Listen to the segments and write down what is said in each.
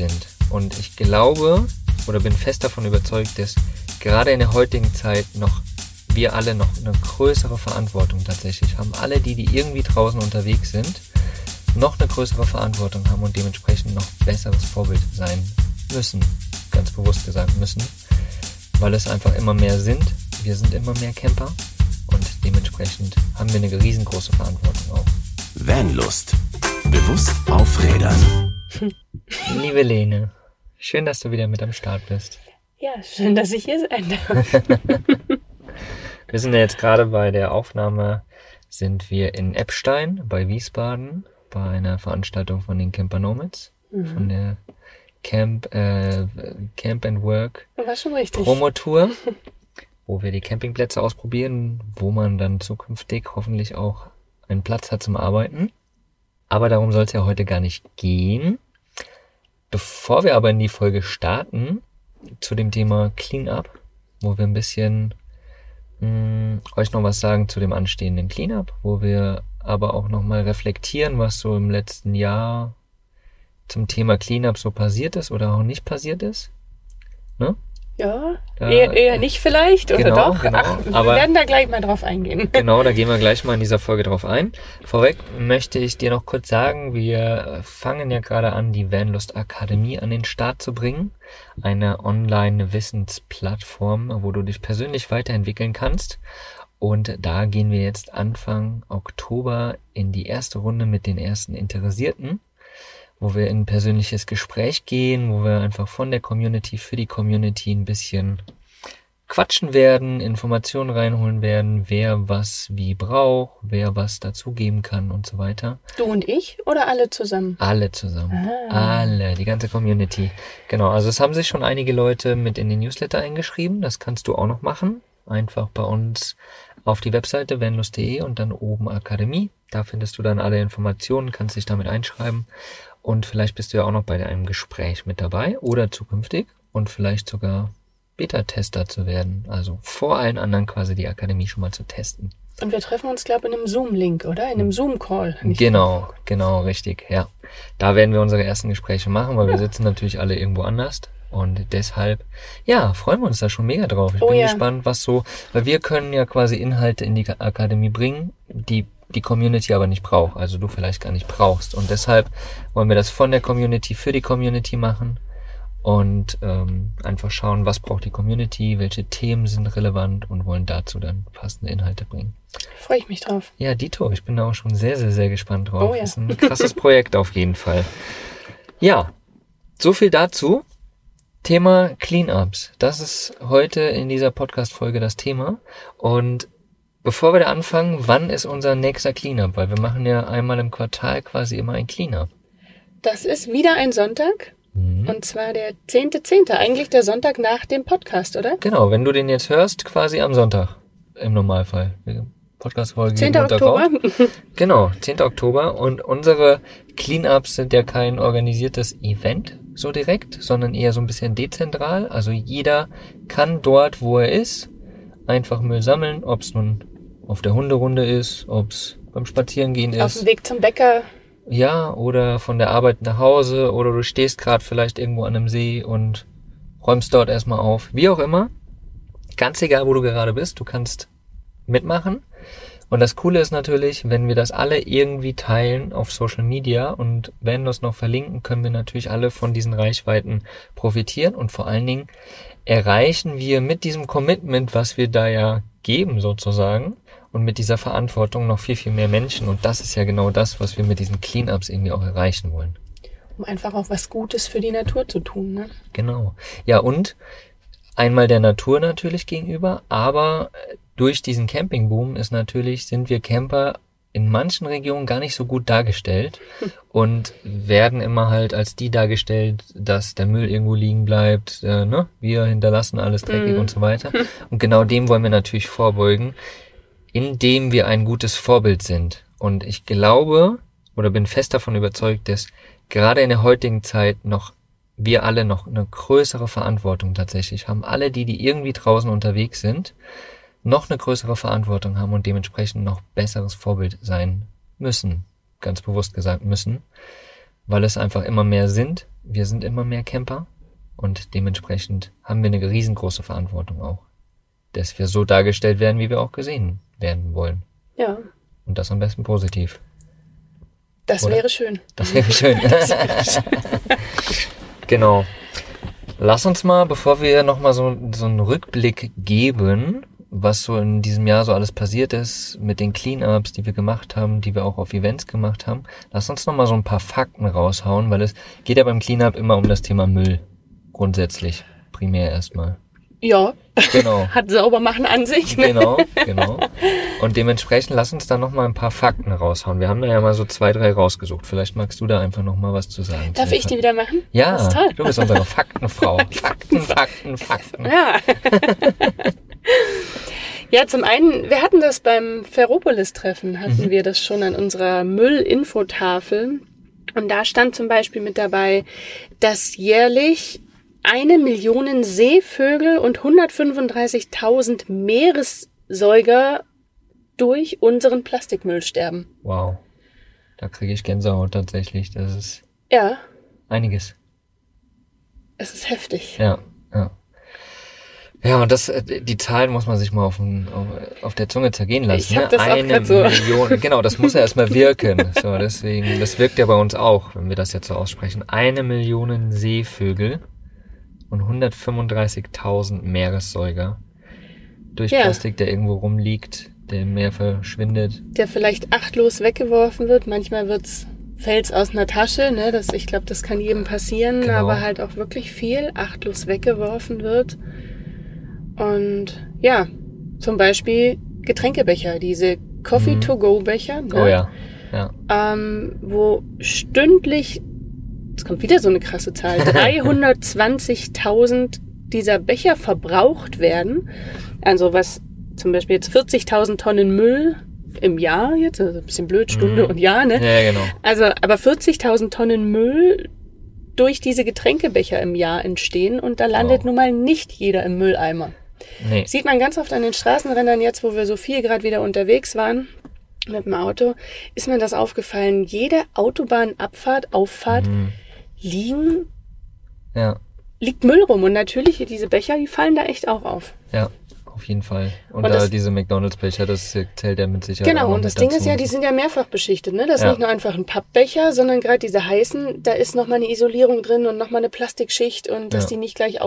sind. Und ich glaube oder bin fest davon überzeugt, dass gerade in der heutigen Zeit noch wir alle noch eine größere Verantwortung tatsächlich haben. Alle die, die irgendwie draußen unterwegs sind, noch eine größere Verantwortung haben und dementsprechend noch besseres Vorbild sein müssen. Ganz bewusst gesagt müssen. Weil es einfach immer mehr sind. Wir sind immer mehr Camper und dementsprechend haben wir eine riesengroße Verantwortung auch. Vanlust. Bewusst aufrädern. Liebe Lene, schön, dass du wieder mit am Start bist. Ja, schön, dass ich hier sein darf. wir sind ja jetzt gerade bei der Aufnahme, sind wir in Eppstein bei Wiesbaden bei einer Veranstaltung von den Camper Nomads, mhm. von der Camp, äh, Camp and Work War schon richtig. Promotour, wo wir die Campingplätze ausprobieren, wo man dann zukünftig hoffentlich auch einen Platz hat zum Arbeiten. Aber darum soll es ja heute gar nicht gehen. Bevor wir aber in die Folge starten, zu dem Thema Cleanup, wo wir ein bisschen mh, hm, euch noch was sagen zu dem anstehenden Cleanup, wo wir aber auch nochmal reflektieren, was so im letzten Jahr zum Thema Cleanup so passiert ist oder auch nicht passiert ist. Ne? Ja, da, eher, eher nicht vielleicht oder genau, doch? Genau, Ach, wir aber, werden da gleich mal drauf eingehen. Genau, da gehen wir gleich mal in dieser Folge drauf ein. Vorweg möchte ich dir noch kurz sagen, wir fangen ja gerade an, die Vanlust Akademie an den Start zu bringen. Eine Online-Wissensplattform, wo du dich persönlich weiterentwickeln kannst. Und da gehen wir jetzt Anfang Oktober in die erste Runde mit den ersten Interessierten, wo wir in ein persönliches Gespräch gehen, wo wir einfach von der Community für die Community ein bisschen quatschen werden, Informationen reinholen werden, wer was wie braucht, wer was dazugeben kann und so weiter. Du und ich oder alle zusammen? Alle zusammen. Ah. Alle, die ganze Community. Genau, also es haben sich schon einige Leute mit in den Newsletter eingeschrieben, das kannst du auch noch machen. Einfach bei uns auf die Webseite venlus.de und dann oben Akademie. Da findest du dann alle Informationen, kannst dich damit einschreiben und vielleicht bist du ja auch noch bei einem Gespräch mit dabei oder zukünftig und vielleicht sogar Beta-Tester zu werden. Also vor allen anderen quasi die Akademie schon mal zu testen. Und wir treffen uns, glaube ich, in einem Zoom-Link, oder? In einem Zoom-Call. Genau, genau, richtig, ja. Da werden wir unsere ersten Gespräche machen, weil ja. wir sitzen natürlich alle irgendwo anders. Und deshalb, ja, freuen wir uns da schon mega drauf. Ich oh, bin ja. gespannt, was so, weil wir können ja quasi Inhalte in die Akademie bringen, die die Community aber nicht braucht, also du vielleicht gar nicht brauchst. Und deshalb wollen wir das von der Community für die Community machen und ähm, einfach schauen, was braucht die Community, welche Themen sind relevant und wollen dazu dann passende Inhalte bringen. Freue ich mich drauf. Ja, Dito, ich bin da auch schon sehr, sehr, sehr gespannt drauf. Oh, ja. Das ist ein krasses Projekt auf jeden Fall. Ja, so viel dazu. Thema Cleanups. Das ist heute in dieser Podcast-Folge das Thema. Und bevor wir da anfangen, wann ist unser nächster Cleanup? Weil wir machen ja einmal im Quartal quasi immer ein Cleanup. Das ist wieder ein Sonntag. Mhm. Und zwar der 10.10., .10., eigentlich der Sonntag nach dem Podcast, oder? Genau, wenn du den jetzt hörst, quasi am Sonntag im Normalfall. Podcast-Folge. 10. Oktober. genau, 10. Oktober. Und unsere Cleanups sind ja kein organisiertes Event, so direkt, sondern eher so ein bisschen dezentral. Also jeder kann dort, wo er ist, einfach Müll sammeln, ob es nun auf der Hunderunde ist, ob es beim Spazierengehen ist. Auf dem Weg zum Bäcker. Ja, oder von der Arbeit nach Hause oder du stehst gerade vielleicht irgendwo an einem See und räumst dort erstmal auf. Wie auch immer. Ganz egal, wo du gerade bist, du kannst mitmachen. Und das Coole ist natürlich, wenn wir das alle irgendwie teilen auf Social Media und wenn wir es noch verlinken, können wir natürlich alle von diesen Reichweiten profitieren und vor allen Dingen erreichen wir mit diesem Commitment, was wir da ja geben sozusagen und mit dieser Verantwortung noch viel, viel mehr Menschen und das ist ja genau das, was wir mit diesen Cleanups irgendwie auch erreichen wollen. Um einfach auch was Gutes für die Natur zu tun, ne? Genau. Ja, und einmal der Natur natürlich gegenüber, aber durch diesen Campingboom ist natürlich, sind wir Camper in manchen Regionen gar nicht so gut dargestellt und werden immer halt als die dargestellt, dass der Müll irgendwo liegen bleibt, äh, ne? wir hinterlassen alles dreckig mm. und so weiter. Und genau dem wollen wir natürlich vorbeugen, indem wir ein gutes Vorbild sind. Und ich glaube oder bin fest davon überzeugt, dass gerade in der heutigen Zeit noch wir alle noch eine größere Verantwortung tatsächlich haben. Alle die, die irgendwie draußen unterwegs sind, noch eine größere Verantwortung haben und dementsprechend noch besseres Vorbild sein müssen. Ganz bewusst gesagt müssen. weil es einfach immer mehr sind. Wir sind immer mehr Camper und dementsprechend haben wir eine riesengroße Verantwortung auch, dass wir so dargestellt werden, wie wir auch gesehen werden wollen. Ja, Und das am besten positiv. das Oder? wäre schön. Das wäre schön. genau. Lass uns mal, bevor wir nochmal so, so einen Rückblick geben, was so in diesem Jahr so alles passiert ist, mit den Cleanups, die wir gemacht haben, die wir auch auf Events gemacht haben, lass uns nochmal so ein paar Fakten raushauen, weil es geht ja beim Cleanup immer um das Thema Müll. Grundsätzlich. Primär erstmal. Ja, Genau. hat sauber machen an sich. Ne? Genau, genau. Und dementsprechend lass uns da noch mal ein paar Fakten raushauen. Wir haben da ja mal so zwei, drei rausgesucht. Vielleicht magst du da einfach noch mal was zu sagen. Darf ich die wieder machen? Ja, Das ist toll. du bist unsere Faktenfrau. Fakten, Fakten, Fakten. Ja. ja, zum einen, wir hatten das beim Ferropolis-Treffen, hatten Mhm. wir das schon an unserer Müll-Infotafel. Und da stand zum Beispiel mit dabei, dass jährlich eine Million Seevögel und 135.000 Meeressäuger durch unseren Plastikmüll sterben. Wow. Da kriege ich Gänsehaut tatsächlich. Das ist Ja, einiges. es ist heftig. Ja, ja. Und das, äh, die Zahlen muss man sich mal auf, den, auf, auf der Zunge zergehen lassen. Ich hab ne? das auch Eine grad so. Million, genau, das muss ja erstmal wirken. So, deswegen, das wirkt ja bei uns auch, wenn wir das jetzt so aussprechen. Eine Million Seevögel und 135.000 Meeressäuger durch Ja. Plastik, der irgendwo rumliegt, der im Meer verschwindet. der vielleicht achtlos weggeworfen wird. Manchmal wird's fällt's aus einer Tasche, ne? Das, ich glaube, das kann jedem passieren, Genau. aber halt auch wirklich viel achtlos weggeworfen wird. Und ja, zum Beispiel Getränkebecher, diese Coffee-to-go-Becher, ne? Oh ja, ja. ähm, wo stündlich, jetzt kommt wieder so eine krasse Zahl, 320.000 dieser Becher verbraucht werden. Also was zum Beispiel jetzt 40.000 Tonnen Müll im Jahr jetzt, also ein bisschen blöd, Stunde Mhm. und Jahr, ne? Ja, genau. Also, aber 40.000 Tonnen Müll durch diese Getränkebecher im Jahr entstehen und da landet Wow. nun mal nicht jeder im Mülleimer. Nee. Sieht man ganz oft an den Straßenrändern jetzt, wo wir so viel gerade wieder unterwegs waren mit dem Auto, ist mir das aufgefallen. Jede Autobahnabfahrt, Auffahrt Mhm. liegen, Ja, liegt Müll rum. Und natürlich, diese Becher, die fallen da echt auch auf. ja, auf jeden Fall. Und, Und da das- diese McDonalds-Becher, das zählt ja mit Sicherheit genau, und das Ding dazu. ist ja, die sind ja mehrfach beschichtet. Ne? Das ist Ja. nicht nur einfach ein Pappbecher, sondern gerade diese heißen, da ist nochmal eine Isolierung drin und nochmal eine Plastikschicht und dass Ja. die nicht gleich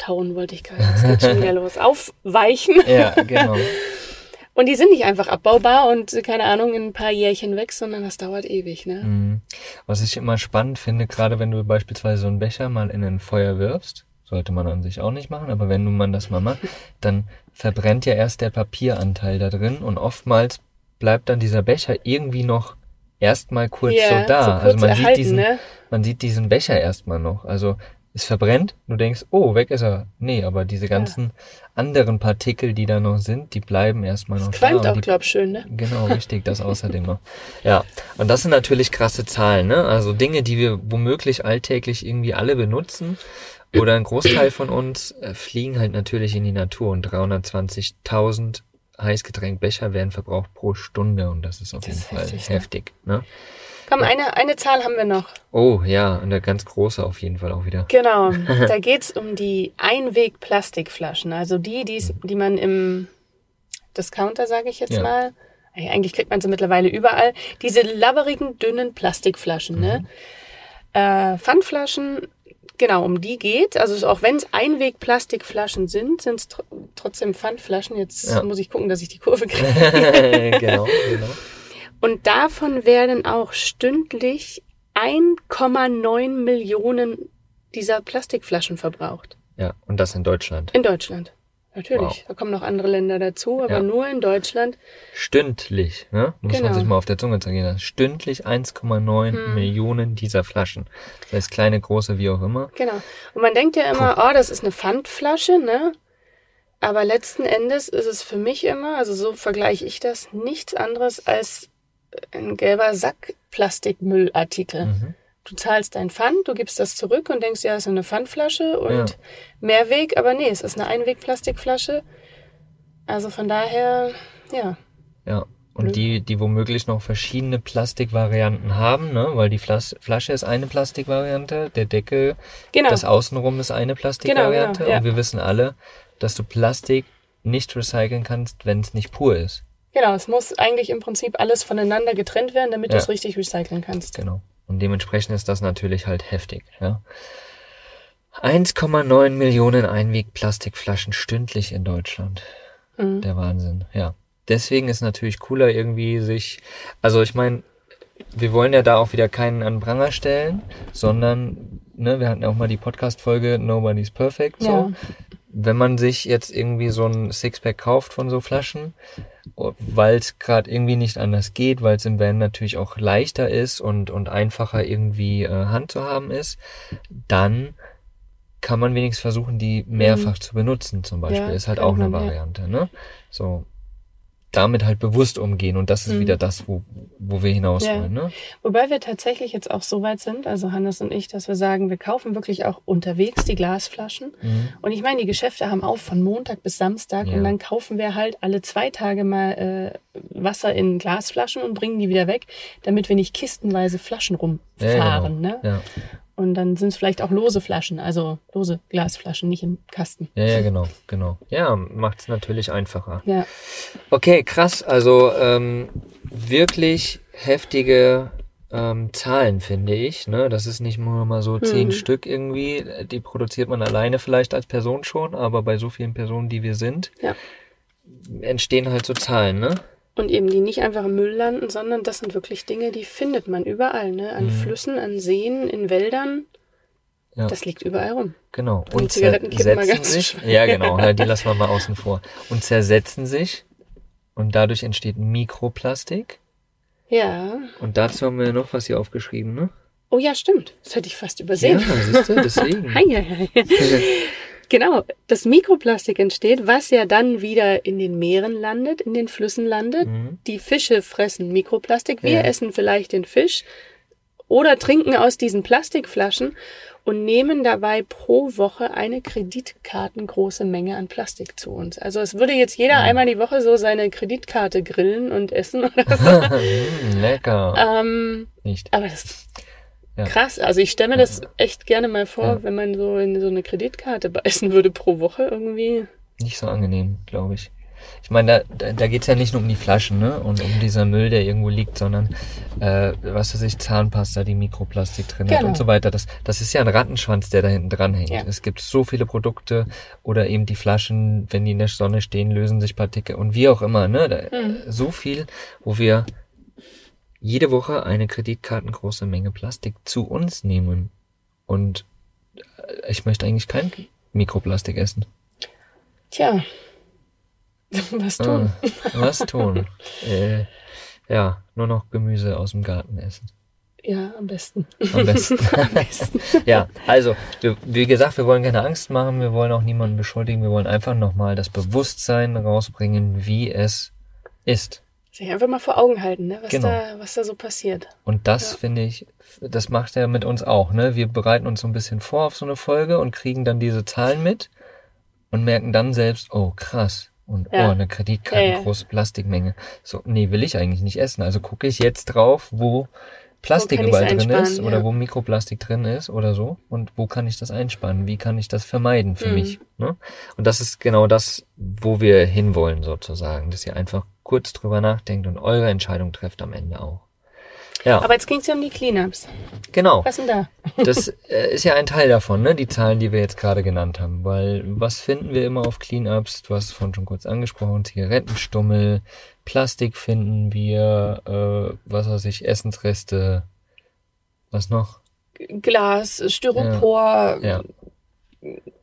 auftauen, wollte ich gerade. Jetzt geht schon wieder los. Aufweichen. Ja, genau. Und die sind nicht einfach abbaubar und keine Ahnung in ein paar Jährchen weg, sondern das dauert ewig, ne? Mhm. Was ich immer spannend finde, gerade wenn du beispielsweise so einen Becher mal in ein Feuer wirfst, sollte man an sich auch nicht machen, aber wenn du man das mal macht, dann verbrennt ja erst der Papieranteil da drin und oftmals bleibt dann dieser Becher irgendwie noch erstmal kurz Ja, so da. so kurz also man sieht erhalten, diesen, ne? man sieht diesen Becher erstmal noch. Also es verbrennt, du denkst, oh, weg ist er. Nee, aber diese ganzen anderen Partikel, die da noch sind, die bleiben erstmal noch Das qualmt da. auch, die glaub schön, ne? Genau, richtig, das außerdem noch. Ja, und das sind natürlich krasse Zahlen, ne? Also Dinge, die wir womöglich alltäglich irgendwie alle benutzen oder ein Großteil von uns äh, fliegen halt natürlich in die Natur und 320.000 Heißgetränkbecher werden verbraucht pro Stunde und das ist auf Das jeden ist Fall heftig, ne? heftig, ne? Komm, eine, eine Zahl haben wir noch. Oh ja, eine ganz große auf jeden Fall auch wieder. Genau. da geht's um die Einweg-Plastikflaschen. Also die, die's, die man im Discounter, sage ich jetzt Ja. mal. Eigentlich kriegt man sie mittlerweile überall. Diese labberigen, dünnen Plastikflaschen, ne? Äh, Pfandflaschen, genau, um die geht. Also auch wenn es Einweg-Plastikflaschen sind, sind es tr trotzdem Pfandflaschen. Jetzt Ja. muss ich gucken, dass ich die Kurve kriege. genau, genau. Und davon werden auch stündlich 1,9 Millionen dieser Plastikflaschen verbraucht. Ja, und das in Deutschland. In Deutschland. Natürlich. Wow. Da kommen noch andere Länder dazu, aber Ja. nur in Deutschland. Stündlich, ne? Muss man Genau. sich mal auf der Zunge zergehen lassen. Stündlich 1,9 Hm. Millionen dieser Flaschen. Das heißt kleine, große, wie auch immer. Genau. Und man denkt ja immer, oh, das ist eine Pfandflasche, ne? Aber letzten Endes ist es für mich immer, also so vergleiche ich das, nichts anderes als ein gelber Sack Plastikmüllartikel. Mhm. Du zahlst dein Pfand, du gibst das zurück und denkst, ja, es ist eine Pfandflasche und Ja. Mehrweg, aber nee, es ist eine Einwegplastikflasche. Also von daher, ja. Ja. Und die, die womöglich noch verschiedene Plastikvarianten haben, ne? weil die Flas Flasche ist eine Plastikvariante, der Deckel, Genau. das Außenrum ist eine Plastikvariante. Genau, genau, ja. Und wir wissen alle, dass du Plastik nicht recyceln kannst, wenn es nicht pur ist. Genau, es muss eigentlich im Prinzip alles voneinander getrennt werden, damit Ja. du es richtig recyceln kannst. Genau. Und dementsprechend ist das natürlich halt heftig. Ja? 1,9 Millionen Einwegplastikflaschen stündlich in Deutschland. Mhm. Der Wahnsinn, ja. Deswegen ist natürlich cooler irgendwie sich, also ich meine, wir wollen ja da auch wieder keinen an Pranger stellen, sondern, ne, wir hatten ja auch mal die Podcast-Folge Nobody's Perfect, so. Ja. Wenn man sich jetzt irgendwie so ein Sixpack kauft von so Flaschen, weil es gerade irgendwie nicht anders geht, weil es im Van natürlich auch leichter ist und, und einfacher irgendwie äh, Hand zu haben ist, dann kann man wenigstens versuchen, die mehrfach zu benutzen, zum Beispiel. Mhm. Ja, ist halt auch eine man, ja. Variante, ne? So. Damit halt bewusst umgehen und das ist Mhm. wieder das, wo, wo wir hinaus Ja. wollen, ne? Wobei wir tatsächlich jetzt auch so weit sind, also Hannes und ich, dass wir sagen, wir kaufen wirklich auch unterwegs die Glasflaschen. Mhm. Und ich meine, die Geschäfte haben auf von Montag bis Samstag Ja. und dann kaufen wir halt alle zwei Tage mal äh, Wasser in Glasflaschen und bringen die wieder weg, damit wir nicht kistenweise Flaschen Ja, ja, rumfahren. genau. ne? Und dann sind es vielleicht auch lose Flaschen, also lose Glasflaschen, nicht im Kasten. ja, ja, genau, genau. Ja, macht's natürlich einfacher. Ja, Okay, krass. Also ähm, wirklich heftige ähm, Zahlen, finde ich. Ne? Das ist nicht nur mal so zehn Mhm. Stück irgendwie. Die produziert man alleine vielleicht als Person schon, aber bei so vielen Personen, die wir sind, ja. entstehen halt so Zahlen, ne? Und eben die nicht einfach im Müll landen, sondern das sind wirklich Dinge, die findet man überall, ne? An Flüssen, an Seen, in Wäldern. Ja. Das liegt überall rum. Genau. Und Zigarettenkippen mal zersetzen ganz sich. Ja, genau. Ja, die lassen wir mal außen vor. Und zersetzen sich. Und dadurch entsteht Mikroplastik. Ja. Und dazu haben wir noch was hier aufgeschrieben, ne? Oh ja, stimmt. Das hätte ich fast Ja, übersehen. siehst du, deswegen. Genau, das Mikroplastik entsteht, was ja dann wieder in den Meeren landet, in den Flüssen landet. Mhm. Die Fische fressen Mikroplastik. Wir Ja. essen vielleicht den Fisch oder trinken aus diesen Plastikflaschen und nehmen dabei pro Woche eine kreditkartengroße Menge an Plastik zu uns. Also es würde jetzt jeder einmal die Woche so seine Kreditkarte grillen und essen oder so. Mm, lecker. ähm, Nicht. aber das Ja. krass. Also ich stelle mir das echt gerne mal vor, Ja. wenn man so in so eine Kreditkarte beißen würde pro Woche irgendwie. Nicht so angenehm, glaube ich. Ich meine, da, da, da geht's ja nicht nur um die Flaschen, ne? Und um dieser Müll, der irgendwo liegt, sondern äh, was weiß ich, Zahnpasta, die Mikroplastik drin hat Genau. und so weiter. Das, das ist ja ein Rattenschwanz, der da hinten dran hängt. Ja. Es gibt so viele Produkte oder eben die Flaschen, wenn die in der Sonne stehen, lösen sich Partikel und wie auch immer, ne? Da, Mhm. So viel, wo wir jede Woche eine kreditkartengroße Menge Plastik zu uns nehmen. Und äh, ich möchte eigentlich kein Mikroplastik essen. Tja, was tun? Ah, was tun? äh, ja, nur noch Gemüse aus dem Garten essen. Ja, am besten. Am besten. ja, also, wir, wie gesagt, wir wollen keine Angst machen, wir wollen auch niemanden beschuldigen, wir wollen einfach nochmal das Bewusstsein rausbringen, wie es ist. Sich einfach mal vor Augen halten, ne? was, Genau. da, was da so passiert. Und das Ja. finde ich, das macht er mit uns auch, ne? Wir bereiten uns so ein bisschen vor auf so eine Folge und kriegen dann diese Zahlen mit und merken dann selbst, oh krass. Und Ja. oh, eine Kreditkarte, Ja, ja. große Plastikmenge. So, nee, will ich eigentlich nicht essen. Also gucke ich jetzt drauf, wo Plastik überall drin ist oder ja. wo Mikroplastik drin ist oder so. Und wo kann ich das einsparen? Wie kann ich das vermeiden für Mhm. mich? Ne? Und das ist genau das, wo wir hinwollen sozusagen, dass ihr einfach kurz drüber nachdenkt und eure Entscheidung trefft am Ende auch. Ja, Aber jetzt ging es ja um die Cleanups. genau. Was denn da? Das äh, ist ja ein Teil davon, ne? die Zahlen, die wir jetzt gerade genannt haben. Weil was finden wir immer auf Cleanups? Du hast es vorhin schon kurz angesprochen, Zigarettenstummel, Plastik finden wir, äh, was weiß ich, Essensreste, was noch? Glas, Styropor, Ja,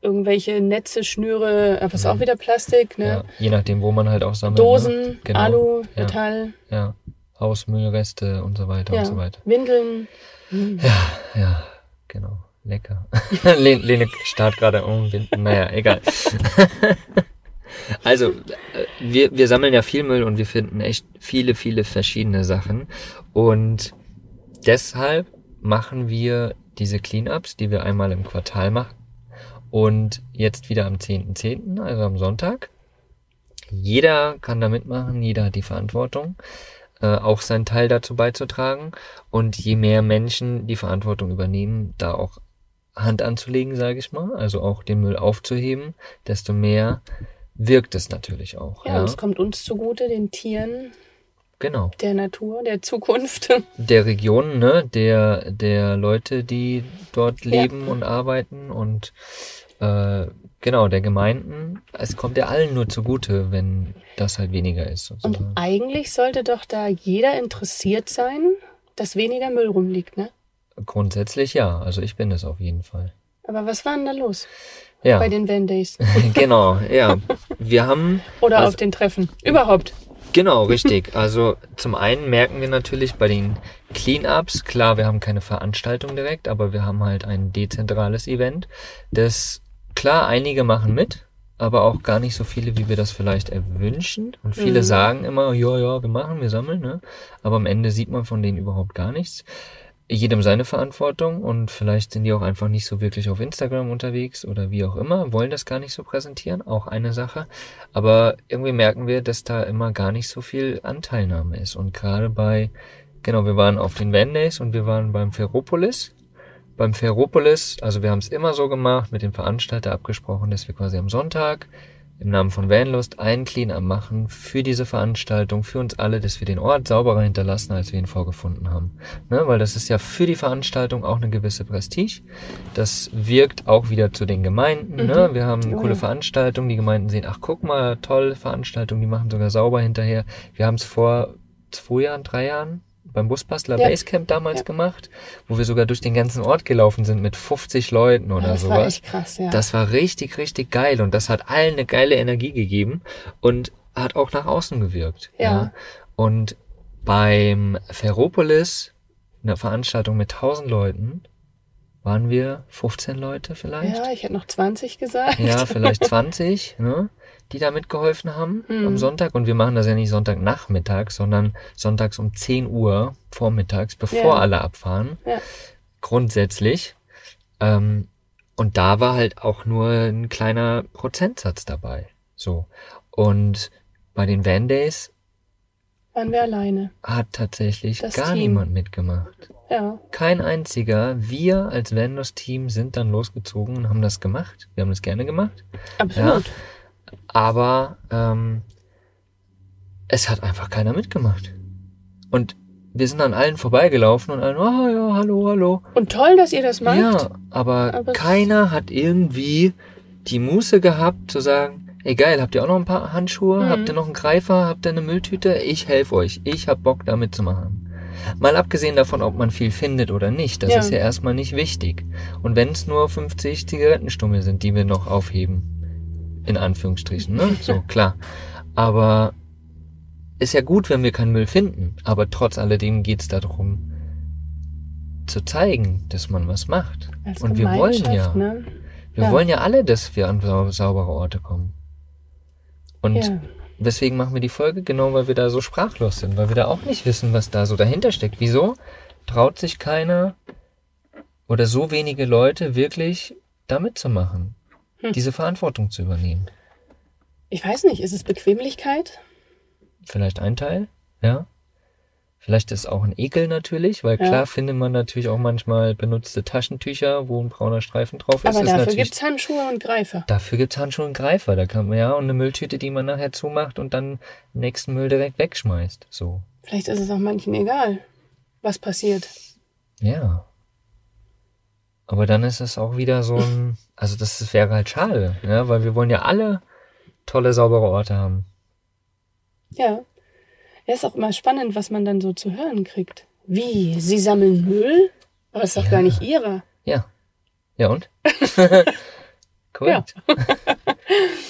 irgendwelche Netze, Schnüre, aber ist auch wieder Plastik, ja, ne? je nachdem, wo man halt auch sammelt. Dosen, ne? Genau. Alu, ja, Metall, Ja, Hausmüllreste und so weiter ja. und so weiter. Windeln. Ja, genau. Lecker. Lene, Lene starrt gerade um. Naja, egal. also, äh, wir, wir sammeln ja viel Müll und wir finden echt viele, viele verschiedene Sachen. Und deshalb machen wir diese Cleanups, die wir einmal im Quartal machen. Und jetzt wieder am 10.10., also am Sonntag. Jeder kann da mitmachen, jeder hat die Verantwortung, äh, auch seinen Teil dazu beizutragen. Und je mehr Menschen die Verantwortung übernehmen, da auch Hand anzulegen, sage ich mal, also auch den Müll aufzuheben, desto mehr wirkt es natürlich auch. Ja, Ja, es kommt uns zugute, den Tieren, genau. der Natur, der Zukunft. Der Region, ne, der, der Leute, die dort Ja. leben und arbeiten und äh, genau, der Gemeinden. Es kommt ja allen nur zugute, wenn das halt weniger ist. Und sozusagen. eigentlich sollte doch da jeder interessiert sein, dass weniger Müll rumliegt, ne? Grundsätzlich ja, also ich bin es auf jeden Fall. Aber was war denn da los Ja, bei den Van Days? genau, ja. Wir haben Oder Also- auf den Treffen? Überhaupt. Genau, richtig. Also zum einen merken wir natürlich bei den Cleanups, klar, wir haben keine Veranstaltung direkt, aber wir haben halt ein dezentrales Event, das klar, einige machen mit, aber auch gar nicht so viele, wie wir das vielleicht erwünschen. Und viele Mhm. sagen immer, ja, ja, wir machen, wir sammeln, ne? Aber am Ende sieht man von denen überhaupt gar nichts. Jedem seine Verantwortung und vielleicht sind die auch einfach nicht so wirklich auf Instagram unterwegs oder wie auch immer, wollen das gar nicht so präsentieren, auch eine Sache. Aber irgendwie merken wir, dass da immer gar nicht so viel Anteilnahme ist. Und gerade bei, genau, wir waren auf den Van Days und wir waren beim Ferropolis. Beim Ferropolis, also wir haben es immer so gemacht, mit dem Veranstalter abgesprochen, dass wir quasi am Sonntag im Namen von Vanlust einen Clean-Up machen für diese Veranstaltung, für uns alle, dass wir den Ort sauberer hinterlassen, als wir ihn vorgefunden haben. Ne? Weil das ist ja für die Veranstaltung auch eine gewisse Prestige. Das wirkt auch wieder zu den Gemeinden. Ne? Wir haben Oh coole ja. Veranstaltungen, die Gemeinden sehen, ach guck mal, tolle Veranstaltung, die machen sogar sauber hinterher. Wir haben es vor zwei Jahren, drei Jahren beim Busbastler Ja. Basecamp damals Ja. gemacht, wo wir sogar durch den ganzen Ort gelaufen sind mit 50 Leuten oder das sowas. war echt krass, ja. Das war richtig, richtig geil und das hat allen eine geile Energie gegeben und hat auch nach außen gewirkt. Ja. Und beim Ferropolis, eine Veranstaltung mit 1000 Leuten, waren wir 15 Leute vielleicht? ja, ich hätte noch 20 gesagt. Ja, vielleicht 20, ne, die da mitgeholfen haben Mhm. am Sonntag. Und wir machen das ja nicht Sonntagnachmittag, sondern sonntags um 10 Uhr vormittags, bevor Ja. alle abfahren. Ja. Grundsätzlich. Ähm, und da war halt auch nur ein kleiner Prozentsatz dabei. So. Und bei den Van Days Waren wir alleine. hat tatsächlich Das gar Team. niemand mitgemacht. Ja. Kein einziger. Wir als Vandos-Team sind dann losgezogen und haben das gemacht. Wir haben das gerne gemacht. Absolut. Aber ähm, es hat einfach keiner mitgemacht. Und wir sind an allen vorbeigelaufen und allen, oh ja, hallo, hallo. Und toll, dass ihr das macht. Ja, aber, Aber keiner hat irgendwie die Muße gehabt zu sagen, ey geil, habt ihr auch noch ein paar Handschuhe? Mhm. Habt ihr noch einen Greifer? Habt ihr eine Mülltüte? Ich helfe euch. Ich hab Bock da mitzumachen. Mal abgesehen davon, ob man viel findet oder nicht, das Ja. ist ja erstmal nicht wichtig. Und wenn es nur 50 Zigarettenstummel sind, die wir noch aufheben, in Anführungsstrichen, ne? So, klar. Aber ist ja gut, wenn wir keinen Müll finden, aber trotz alledem geht's darum, zu zeigen, dass man was macht. Als Und wir wollen ja, Ne? wir Ja. wollen ja alle, dass wir an sau saubere Orte kommen. Und Ja. weswegen machen wir die Folge? Genau, weil wir da so sprachlos sind, weil wir da auch nicht wissen, was da so dahinter steckt. Wieso traut sich keiner oder so wenige Leute wirklich da mitzumachen, Hm. diese Verantwortung zu übernehmen? Ich weiß nicht, ist es Bequemlichkeit? Vielleicht ein Teil, ja. Vielleicht ist auch ein Ekel natürlich, weil Ja. klar findet man natürlich auch manchmal benutzte Taschentücher, wo ein brauner Streifen drauf ist. Aber ist dafür natürlich, gibt's Handschuhe und Greifer. dafür gibt's Handschuhe und Greifer, da kann man ja und eine Mülltüte, die man nachher zumacht und dann den nächsten Müll direkt wegschmeißt. So. Vielleicht ist es auch manchen egal, was passiert. Ja. Aber dann ist es auch wieder so ein, also das wäre halt schade, ja, weil wir wollen ja alle tolle, saubere Orte haben. Ja. Ja, ist auch immer spannend, was man dann so zu hören kriegt. Wie? Sie sammeln Müll? Aber ist doch Ja. gar nicht ihrer. Ja. Ja und? Korrekt.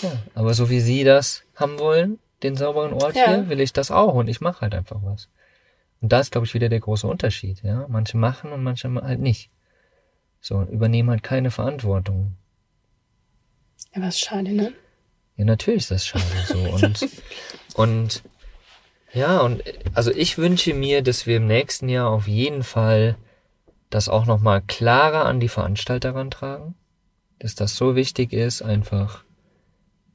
Ja. Aber so wie Sie das haben wollen, den sauberen Ort Ja. hier, will ich das auch und ich mache halt einfach was. Und da ist, glaube ich, wieder der große Unterschied, ja. Manche machen und manche halt nicht. So, und übernehmen halt keine Verantwortung. Ja, was schade, ne? Ja, natürlich ist das schade so. Und, und ja, und also ich wünsche mir, dass wir im nächsten Jahr auf jeden Fall das auch nochmal klarer an die Veranstalter rantragen. Dass das so wichtig ist, einfach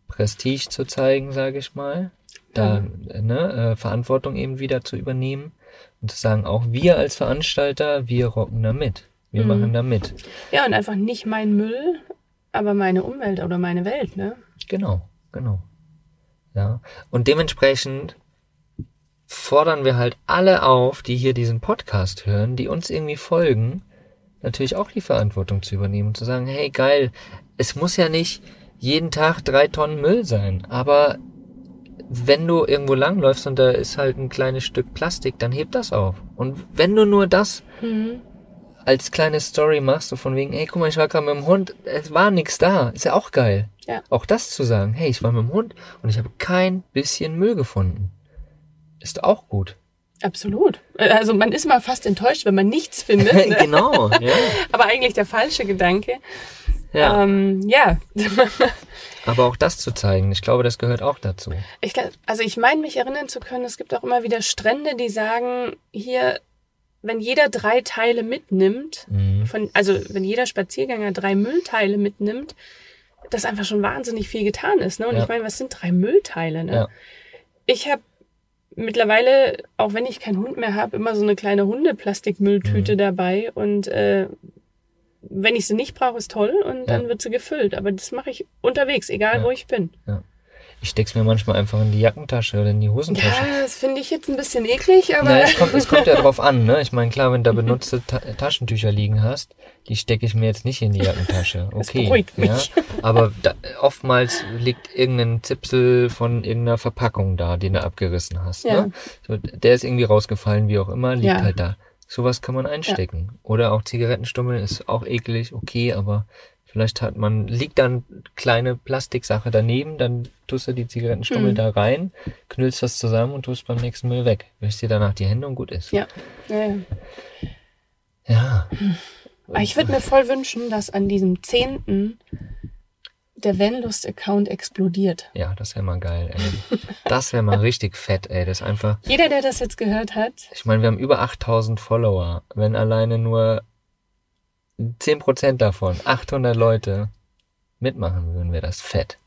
Prestige zu zeigen, sage ich mal. Da ne, äh, Verantwortung eben wieder zu übernehmen und zu sagen, auch wir als Veranstalter, wir rocken da mit. Wir machen da mit. Ja, und einfach nicht mein Müll, aber meine Umwelt oder meine Welt, ne? Genau, genau. Ja. Und dementsprechend fordern wir halt alle auf, die hier diesen Podcast hören, die uns irgendwie folgen, natürlich auch die Verantwortung zu übernehmen und zu sagen, hey geil, es muss ja nicht jeden Tag drei Tonnen Müll sein, aber wenn du irgendwo langläufst und da ist halt ein kleines Stück Plastik, dann heb das auf. Und wenn du nur das als kleine Story machst, so von wegen, ey, guck mal, ich war gerade mit dem Hund, es war nix da, ist ja auch geil. Ja. Auch das zu sagen, hey, ich war mit dem Hund und ich habe kein bisschen Müll gefunden. Ist auch gut. Absolut. Also man ist mal fast enttäuscht, wenn man nichts findet. Ne? genau, ja. Aber eigentlich der falsche Gedanke. ja. Ähm, ja. Aber auch das zu zeigen, ich glaube, das gehört auch dazu. Ich, also ich meine, mich erinnern zu können, es gibt auch immer wieder Strände, die sagen, hier, wenn jeder drei Teile mitnimmt, Mhm. von, also wenn jeder Spaziergänger drei Müllteile mitnimmt, dass einfach schon wahnsinnig viel getan ist. Ne? Und Ja. ich meine, was sind drei Müllteile? Ne? Ja. Ich habe mittlerweile, auch wenn ich keinen Hund mehr habe, immer so eine kleine Mhm. Hundeplastikmülltüte dabei und äh, wenn ich sie nicht brauche, ist toll und dann Ja. wird sie gefüllt. Aber das mache ich unterwegs, egal Ja. wo ich bin. Ich steck's mir manchmal einfach in die Jackentasche oder in die Hosentasche. Ja, das finde ich jetzt ein bisschen eklig, aber Na, es kommt, es kommt ja drauf an, ne? Ich meine, klar, wenn du da benutzte Ta Taschentücher liegen hast, die stecke ich mir jetzt nicht in die Jackentasche. Das Okay. beruhigt mich. Ja? Aber da, oftmals liegt irgendein Zipsel von irgendeiner Verpackung da, den du abgerissen hast. Ja. Ne? So, der ist irgendwie rausgefallen, wie auch immer, liegt Ja. halt da. Sowas kann man einstecken. Oder auch Zigarettenstummel ist auch eklig, okay, aber vielleicht hat man, liegt dann kleine Plastiksache daneben, dann tust du die Zigarettenstummel Mhm. da rein, knüllst das zusammen und tust beim nächsten Müll weg. Wäschst dir danach die Hände und gut ist. ja. ja, ja. Ja. Aber ich würde mir voll wünschen, dass an diesem 10. der Vanlust-Account explodiert. Ja, das wäre mal geil, ey. Das wäre mal richtig fett, ey. Das ist einfach, Jeder, der das jetzt gehört hat, ich meine, wir haben über 8000 Follower. Wenn alleine nur 10% davon, 800 Leute mitmachen würden, wäre das fett.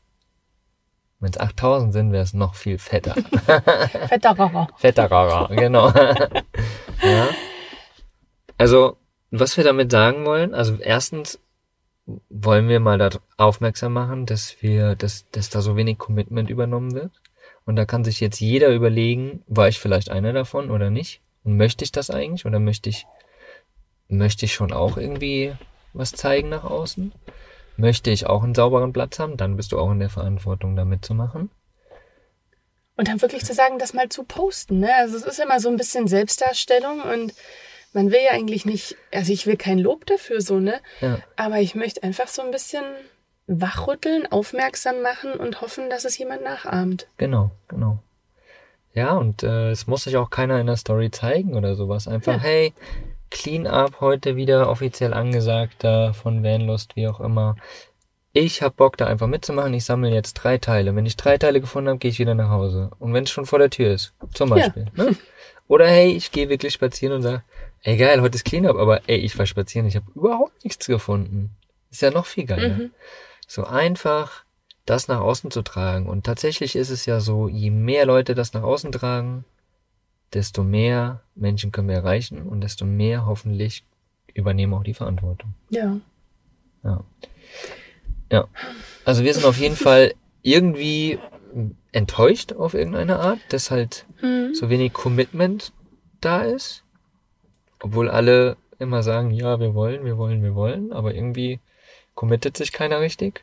Wenn es 8000 sind, wäre es noch viel fetter. Fetterer. Fetterer, genau. ja. Also, was wir damit sagen wollen, also erstens wollen wir mal darauf aufmerksam machen, dass wir, dass, dass da so wenig Commitment übernommen wird. Und da kann sich jetzt jeder überlegen, war ich vielleicht einer davon oder nicht? Und möchte ich das eigentlich? Oder möchte ich, möchte ich schon auch irgendwie was zeigen nach außen? Möchte ich auch einen sauberen Platz haben? Dann bist du auch in der Verantwortung, da mitzumachen. Und dann wirklich zu sagen, das mal zu posten. Ne? Also es ist immer so ein bisschen Selbstdarstellung und man will ja eigentlich nicht, also ich will kein Lob dafür so, ne? Ja. Aber ich möchte einfach so ein bisschen wachrütteln, aufmerksam machen und hoffen, dass es jemand nachahmt. Genau, genau. Ja, und äh, es muss sich auch keiner in der Story zeigen oder sowas. Einfach, Ja. hey, Clean Up heute wieder offiziell angesagt da von Vanlust, wie auch immer. Ich hab Bock, da einfach mitzumachen. Ich sammle jetzt drei Teile. Wenn ich drei Teile gefunden habe, gehe ich wieder nach Hause. Und wenn es schon vor der Tür ist, zum Ja. Beispiel. Ne? Oder hey, ich gehe wirklich spazieren und sage, ey geil, heute ist Clean Up, aber ey, ich war spazieren, ich habe überhaupt nichts gefunden. Ist ja noch viel geiler. Mhm. So einfach das nach außen zu tragen. Und tatsächlich ist es ja so, je mehr Leute das nach außen tragen, desto mehr Menschen können wir erreichen und desto mehr hoffentlich übernehmen auch die Verantwortung. Ja. Ja. Ja. Also wir sind auf jeden Fall irgendwie enttäuscht auf irgendeine Art, dass halt Mhm. so wenig Commitment da ist. Obwohl alle immer sagen, ja, wir wollen, wir wollen, wir wollen, aber irgendwie committet sich keiner richtig.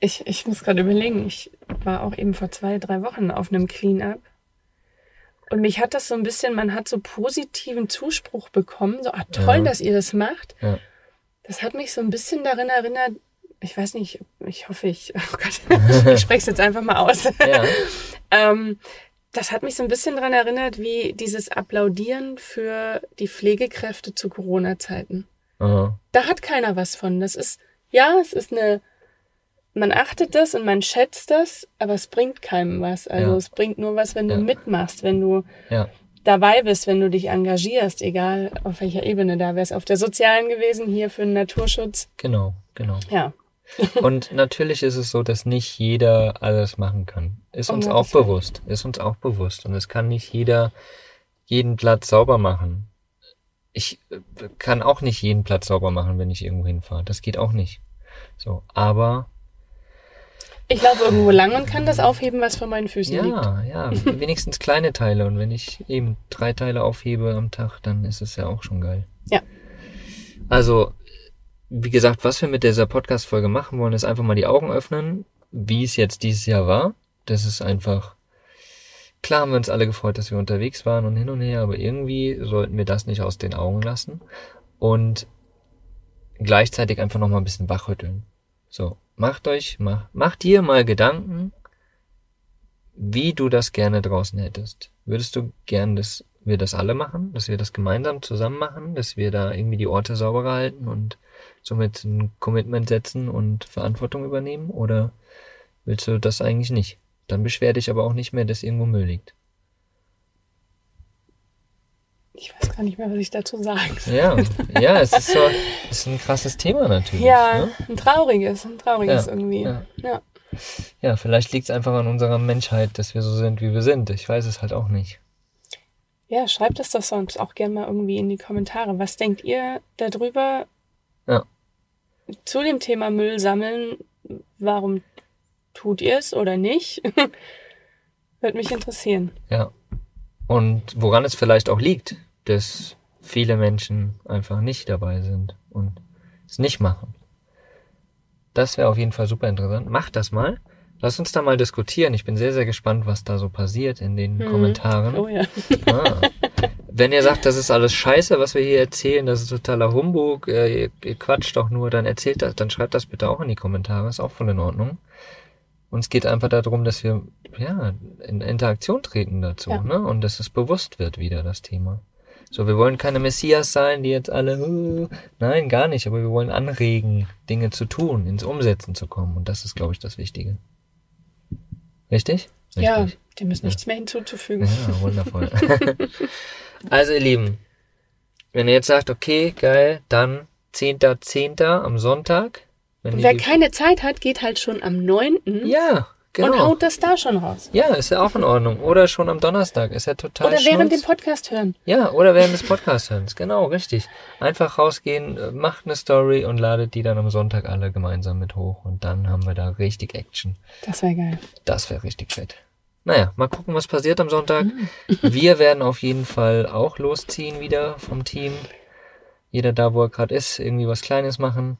Ich, ich muss gerade überlegen, ich war auch eben vor zwei, drei Wochen auf einem Clean-Up. Und mich hat das so ein bisschen, man hat so positiven Zuspruch bekommen, so, ah, toll, Ja. dass ihr das macht. Ja. Das hat mich so ein bisschen darin erinnert, ich weiß nicht, ich hoffe, ich, oh Gott, ich spreche es jetzt einfach mal aus. Ja, ähm, das hat mich so ein bisschen daran erinnert, wie dieses Applaudieren für die Pflegekräfte zu Corona-Zeiten. Da hat keiner was von. Das ist, ja, es ist eine, man achtet das und man schätzt das, aber es bringt keinem was. Also Ja. es bringt nur was, wenn du Ja. mitmachst, wenn du ja, dabei bist, wenn du dich engagierst, egal auf welcher Ebene da wärst. Auf der sozialen gewesen, hier für den Naturschutz. genau, genau. Ja. Und natürlich ist es so, dass nicht jeder alles machen kann. Ist uns auch bewusst. Ist uns auch bewusst. Und es kann nicht jeder jeden Platz sauber machen. Ich äh, kann auch nicht jeden Platz sauber machen, wenn ich irgendwo hinfahre. Das geht auch nicht. So, aber Ich laufe irgendwo lang und kann das aufheben, was vor meinen Füßen liegt. ja, ja, wenigstens kleine Teile. Und wenn ich eben drei Teile aufhebe am Tag, dann ist es ja auch schon geil. Ja. Also, wie gesagt, was wir mit dieser Podcast-Folge machen wollen, ist einfach mal die Augen öffnen, wie es jetzt dieses Jahr war. Das ist einfach, klar haben wir uns alle gefreut, dass wir unterwegs waren und hin und her, aber irgendwie sollten wir das nicht aus den Augen lassen und gleichzeitig einfach nochmal ein bisschen wachrütteln. So, macht euch, mach, macht dir mal Gedanken, wie du das gerne draußen hättest. Würdest du gern, dass wir das alle machen, dass wir das gemeinsam zusammen machen, dass wir da irgendwie die Orte sauberer halten und somit ein Commitment setzen und Verantwortung übernehmen? Oder willst du das eigentlich nicht? Dann beschwer dich aber auch nicht mehr, dass irgendwo Müll liegt. Ich weiß gar nicht mehr, was ich dazu sagen soll. Ja, ja, es ist so, es ist ein krasses Thema natürlich. Ja, Ne? ein trauriges, ein trauriges Ja, irgendwie. ja. Ja. Ja, vielleicht liegt es einfach an unserer Menschheit, dass wir so sind, wie wir sind. Ich weiß es halt auch nicht. Ja, schreibt es doch sonst auch gerne mal irgendwie in die Kommentare. Was denkt ihr darüber Ja. zu dem Thema Müll sammeln? Warum tut ihr es oder nicht? Würde mich interessieren. Ja. Und woran es vielleicht auch liegt, dass viele Menschen einfach nicht dabei sind und es nicht machen. Das wäre auf jeden Fall super interessant. Macht das mal. Lass uns da mal diskutieren. Ich bin sehr, sehr gespannt, was da so passiert in den Kommentaren. Oh ja. Ah. Wenn ihr sagt, das ist alles scheiße, was wir hier erzählen, das ist totaler Humbug, äh, ihr, ihr quatscht doch nur, dann erzählt das, dann schreibt das bitte auch in die Kommentare, ist auch voll in Ordnung. Uns geht einfach darum, dass wir ja in Interaktion treten dazu, Ja. ne? Und dass es bewusst wird wieder das Thema. So, wir wollen keine Messias sein, die jetzt alle, nein, gar nicht, aber wir wollen anregen, Dinge zu tun, ins Umsetzen zu kommen. Und das ist, glaube ich, das Wichtige. Richtig? Ja, Richtig. dem ist nichts mehr hinzuzufügen. Ja, wundervoll. also, ihr Lieben, wenn ihr jetzt sagt, okay, geil, dann 10.10. am Sonntag. Wenn Wer keine Zeit hat, geht halt schon am 9. Ja, und genau. haut das da schon raus. Ja, ist ja auch in Ordnung. Oder schon am Donnerstag, ist ja total Oder während dem. Podcast hören. Ja, oder während des Podcast-Hörens, genau, richtig. Einfach rausgehen, äh, macht eine Story und ladet die dann am Sonntag alle gemeinsam mit hoch. Und dann haben wir da richtig Action. Das wäre geil. Das wäre richtig fett. Naja, mal gucken, was passiert am Sonntag. Wir werden auf jeden Fall auch losziehen wieder vom Team. Jeder da, wo er gerade ist, irgendwie was Kleines machen.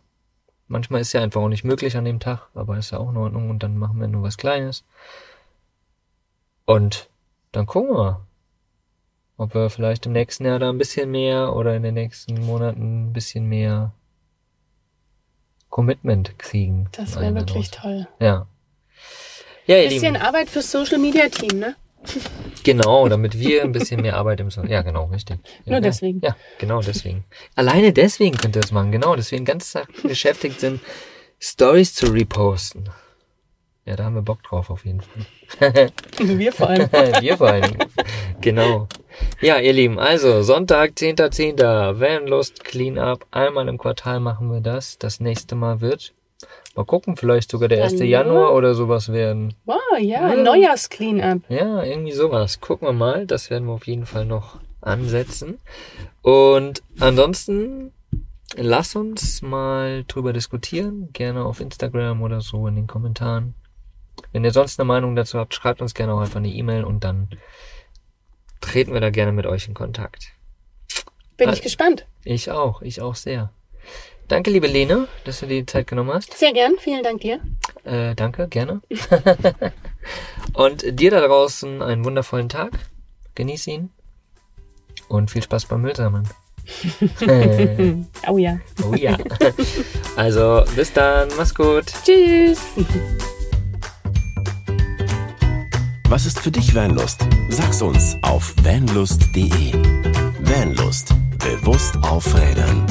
Manchmal ist ja einfach auch nicht möglich an dem Tag, aber ist ja auch in Ordnung und dann machen wir nur was Kleines. Und dann gucken wir mal, ob wir vielleicht im nächsten Jahr da ein bisschen mehr oder in den nächsten Monaten ein bisschen mehr Commitment kriegen. Das wäre wirklich draus. toll. Ja. Ja, ihr Bisschen Lieben. Arbeit fürs Social Media Team, ne? Genau, damit wir ein bisschen mehr Arbeit im so Ja, genau, richtig. Ja, Nur deswegen. Ja, genau deswegen. Alleine deswegen könnt ihr das machen, genau, dass wir den ganzen Tag beschäftigt sind, Stories zu reposten. Ja, da haben wir Bock drauf auf jeden Fall. Wir vor allem. wir vor allem. Genau. Ja, ihr Lieben, also Sonntag, 10.10. Vanlust Cleanup. Einmal im Quartal machen wir das. Das nächste Mal wird, mal gucken, vielleicht sogar der 1. Januar? Januar oder sowas werden. Wow, ja, Ja. Neujahrs-Cleanup. Ja, irgendwie sowas. Gucken wir mal. Das werden wir auf jeden Fall noch ansetzen. Und ansonsten lass uns mal drüber diskutieren. Gerne auf Instagram oder so in den Kommentaren. Wenn ihr sonst eine Meinung dazu habt, schreibt uns gerne auch einfach eine E-Mail und dann treten wir da gerne mit euch in Kontakt. Bin Ah. ich gespannt. Ich auch, ich auch sehr. Danke, liebe Lene, dass du dir die Zeit genommen hast. Sehr gern. Vielen Dank dir. Äh, danke, gerne. und dir da draußen einen wundervollen Tag. Genieß ihn. Und viel Spaß beim Müllsammeln. Oh ja. oh ja. Also, bis dann. Mach's gut. Tschüss. Was ist für dich Vanlust? Sag's uns auf vanlust.de. Vanlust. Bewusst aufrädern.